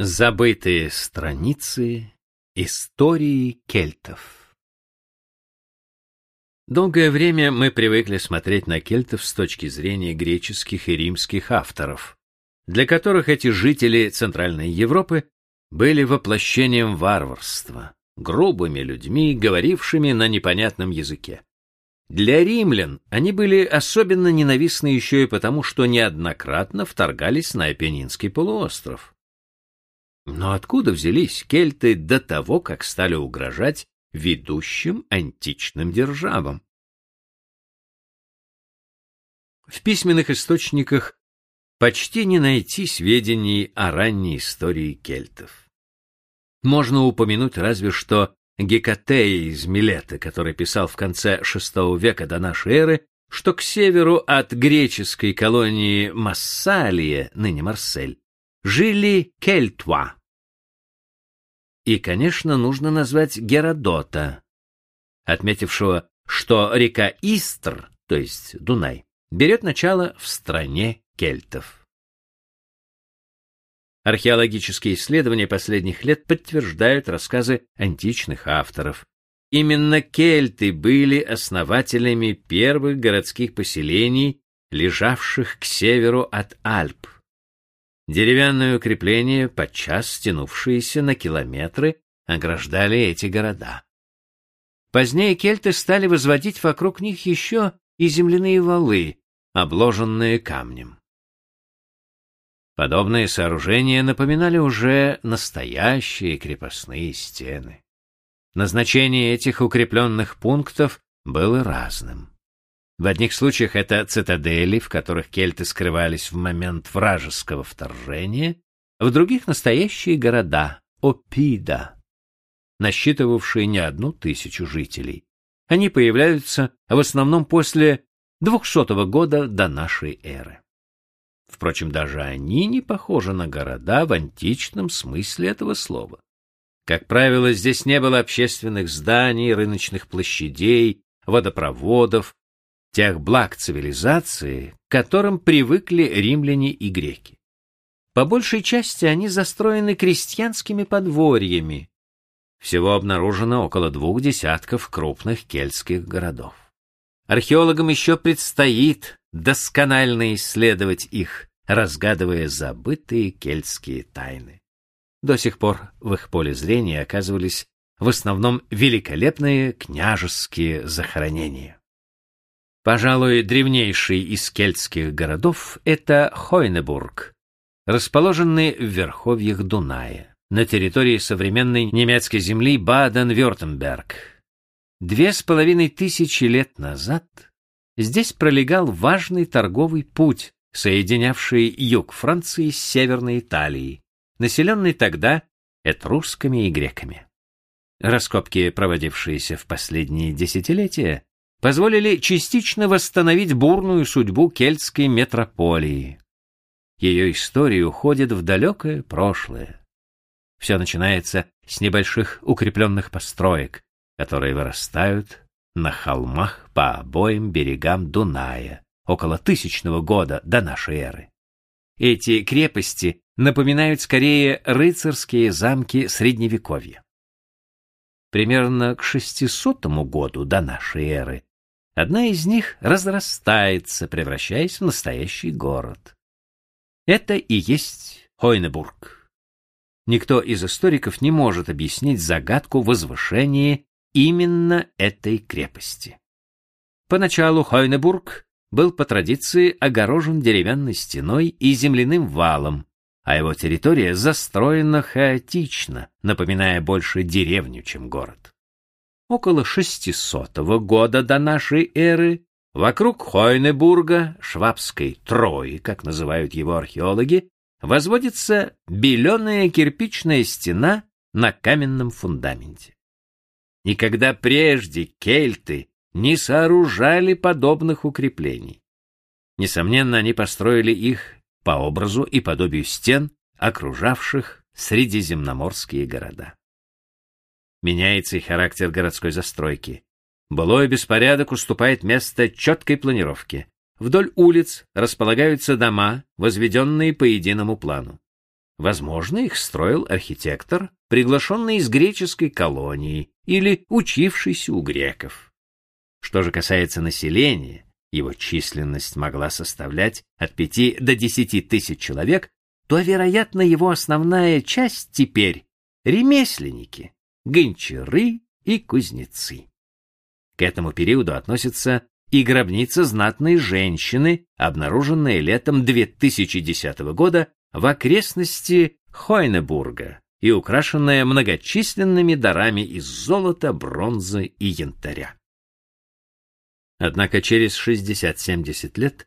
Забытые страницы истории кельтов Долгое время мы привыкли смотреть на кельтов с точки зрения греческих и римских авторов, для которых эти жители Центральной Европы были воплощением варварства, грубыми людьми, говорившими на непонятном языке. Для римлян они были особенно ненавистны еще и потому, что неоднократно вторгались на Апеннинский полуостров. Но откуда взялись кельты до того, как стали угрожать ведущим античным державам? В письменных источниках почти не найти сведений о ранней истории кельтов. Можно упомянуть разве что Гекатея из Милета, который писал в конце VI века до нашей эры, что к северу от греческой колонии Массалия, ныне Марсель, жили кельтуа, и, конечно, нужно назвать Геродота, отметившего, что река Истр, то есть Дунай, берет начало в стране кельтов. Археологические исследования последних лет подтверждают рассказы античных авторов. Именно кельты были основателями первых городских поселений, лежавших к северу от Альп. Деревянные укрепления, подчас стянувшиеся на километры, ограждали эти города. Позднее кельты стали возводить вокруг них еще и земляные валы, обложенные камнем. Подобные сооружения напоминали уже настоящие крепостные стены. Назначение этих укрепленных пунктов было разным. В одних случаях это цитадели, в которых кельты скрывались в момент вражеского вторжения, в других — настоящие города, Опида, насчитывавшие не одну тысячу жителей. Они появляются в основном после 200 года до нашей эры. Впрочем, даже они не похожи на города в античном смысле этого слова. Как правило, здесь не было общественных зданий, рыночных площадей, водопроводов, тех благ цивилизации, к которым привыкли римляне и греки. По большей части они застроены крестьянскими подворьями. Всего обнаружено около двух десятков крупных кельтских городов. Археологам еще предстоит досконально исследовать их, разгадывая забытые кельтские тайны. До сих пор в их поле зрения оказывались в основном великолепные княжеские захоронения. Пожалуй, древнейший из кельтских городов — это Хойнебург, расположенный в верховьях Дуная, на территории современной немецкой земли Баден-Вюртемберг. Две с половиной тысячи лет назад здесь пролегал важный торговый путь, соединявший юг Франции с северной Италией, населенный тогда этрусками и греками. Раскопки, проводившиеся в последние десятилетия, позволили частично восстановить бурную судьбу кельтской метрополии. Ее история уходит в далекое прошлое. Все начинается с небольших укрепленных построек, которые вырастают на холмах по обоим берегам Дуная около тысячного года до нашей эры. Эти крепости напоминают скорее рыцарские замки Средневековья. Примерно к 600 году до нашей эры Одна из них разрастается, превращаясь в настоящий город. Это и есть Хойнебург. Никто из историков не может объяснить загадку возвышения именно этой крепости. Поначалу Хойнебург был по традиции огорожен деревянной стеной и земляным валом, а его территория застроена хаотично, напоминая больше деревню, чем город около 600 года до нашей эры вокруг Хойнебурга, швабской Трои, как называют его археологи, возводится беленая кирпичная стена на каменном фундаменте. Никогда прежде кельты не сооружали подобных укреплений. Несомненно, они построили их по образу и подобию стен, окружавших средиземноморские города. Меняется и характер городской застройки. Былой беспорядок уступает место четкой планировке. Вдоль улиц располагаются дома, возведенные по единому плану. Возможно, их строил архитектор, приглашенный из греческой колонии или учившийся у греков. Что же касается населения, его численность могла составлять от 5 до 10 тысяч человек, то, вероятно, его основная часть теперь — ремесленники, гончары и кузнецы. К этому периоду относится и гробница знатной женщины, обнаруженная летом 2010 года в окрестности Хойнебурга и украшенная многочисленными дарами из золота, бронзы и янтаря. Однако через 60-70 лет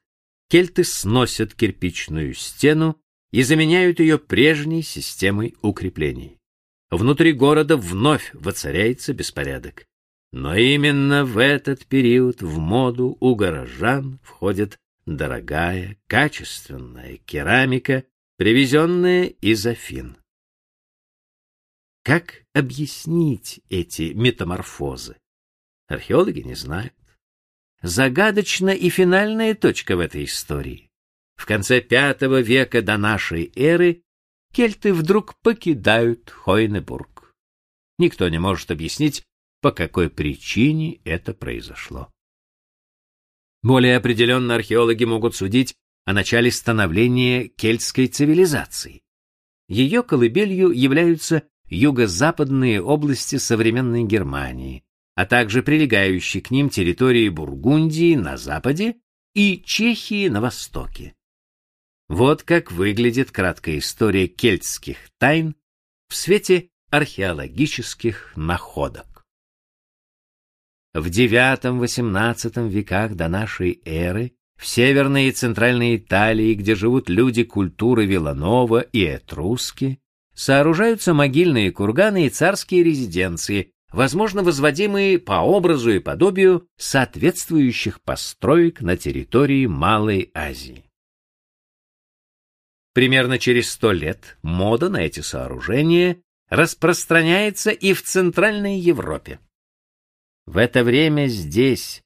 кельты сносят кирпичную стену и заменяют ее прежней системой укреплений. Внутри города вновь воцаряется беспорядок. Но именно в этот период в моду у горожан входит дорогая, качественная керамика, привезенная из Афин. Как объяснить эти метаморфозы? Археологи не знают. Загадочна и финальная точка в этой истории. В конце V века до нашей эры кельты вдруг покидают Хойнебург. Никто не может объяснить, по какой причине это произошло. Более определенно археологи могут судить о начале становления кельтской цивилизации. Ее колыбелью являются юго-западные области современной Германии, а также прилегающие к ним территории Бургундии на западе и Чехии на востоке. Вот как выглядит краткая история кельтских тайн в свете археологических находок. В IX-XVIII веках до нашей эры в северной и центральной Италии, где живут люди культуры Виланова и Этруски, сооружаются могильные курганы и царские резиденции, возможно, возводимые по образу и подобию соответствующих построек на территории Малой Азии. Примерно через сто лет мода на эти сооружения распространяется и в Центральной Европе. В это время здесь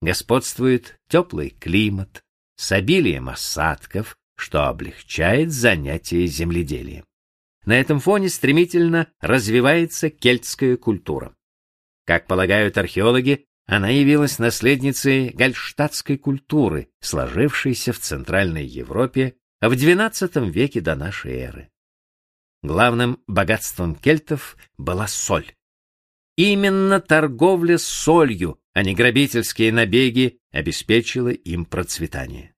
господствует теплый климат с обилием осадков, что облегчает занятие земледелием. На этом фоне стремительно развивается кельтская культура. Как полагают археологи, она явилась наследницей гальштадтской культуры, сложившейся в Центральной Европе в XII веке до нашей эры. Главным богатством кельтов была соль. Именно торговля солью, а не грабительские набеги, обеспечила им процветание.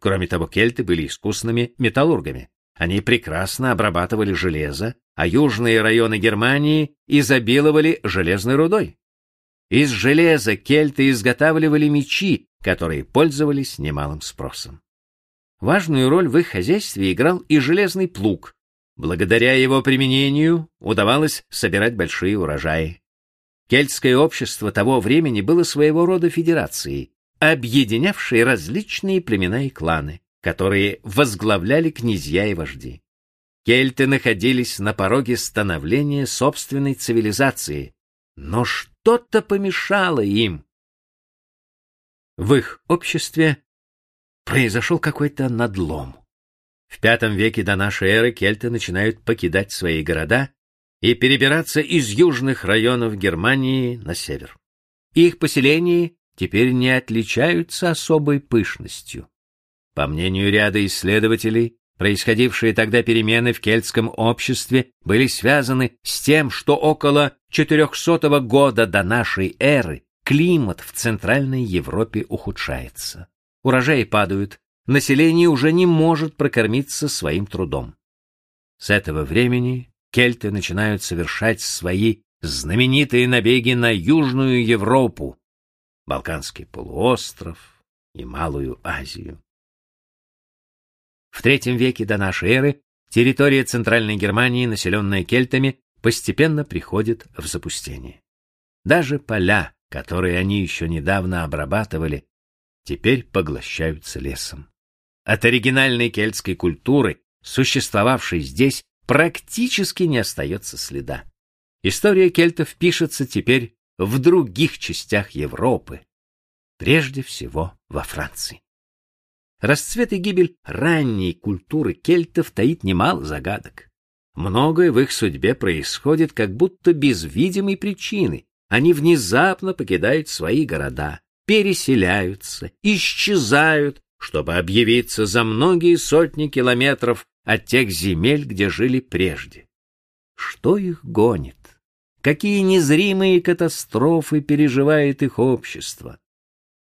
Кроме того, кельты были искусными металлургами. Они прекрасно обрабатывали железо, а южные районы Германии изобиловали железной рудой. Из железа кельты изготавливали мечи, которые пользовались немалым спросом. Важную роль в их хозяйстве играл и железный плуг. Благодаря его применению удавалось собирать большие урожаи. Кельтское общество того времени было своего рода федерацией, объединявшей различные племена и кланы которые возглавляли князья и вожди. Кельты находились на пороге становления собственной цивилизации, но что-то помешало им. В их обществе произошел какой-то надлом. В V веке до нашей эры кельты начинают покидать свои города и перебираться из южных районов Германии на север. Их поселения теперь не отличаются особой пышностью. По мнению ряда исследователей, происходившие тогда перемены в кельтском обществе были связаны с тем, что около 400 года до нашей эры климат в Центральной Европе ухудшается. Урожаи падают, население уже не может прокормиться своим трудом. С этого времени кельты начинают совершать свои знаменитые набеги на Южную Европу, Балканский полуостров и Малую Азию. В III веке до нашей эры территория Центральной Германии, населенная кельтами, постепенно приходит в запустение. Даже поля, которые они еще недавно обрабатывали, теперь поглощаются лесом. От оригинальной кельтской культуры, существовавшей здесь, практически не остается следа. История кельтов пишется теперь в других частях Европы, прежде всего во Франции. расцвет и гибель ранней культуры кельтов таит немало загадок. Многое в их судьбе происходит как будто без видимой причины. Они внезапно покидают свои города, переселяются, исчезают, чтобы объявиться за многие сотни километров от тех земель, где жили прежде. Что их гонит? Какие незримые катастрофы переживает их общество?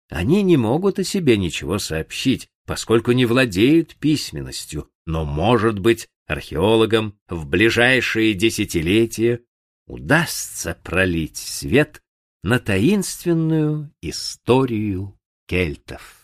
Они не могут о себе ничего сообщить, поскольку не владеют письменностью, но, может быть, археологам в ближайшие десятилетия удастся пролить свет на таинственную историю кельтов.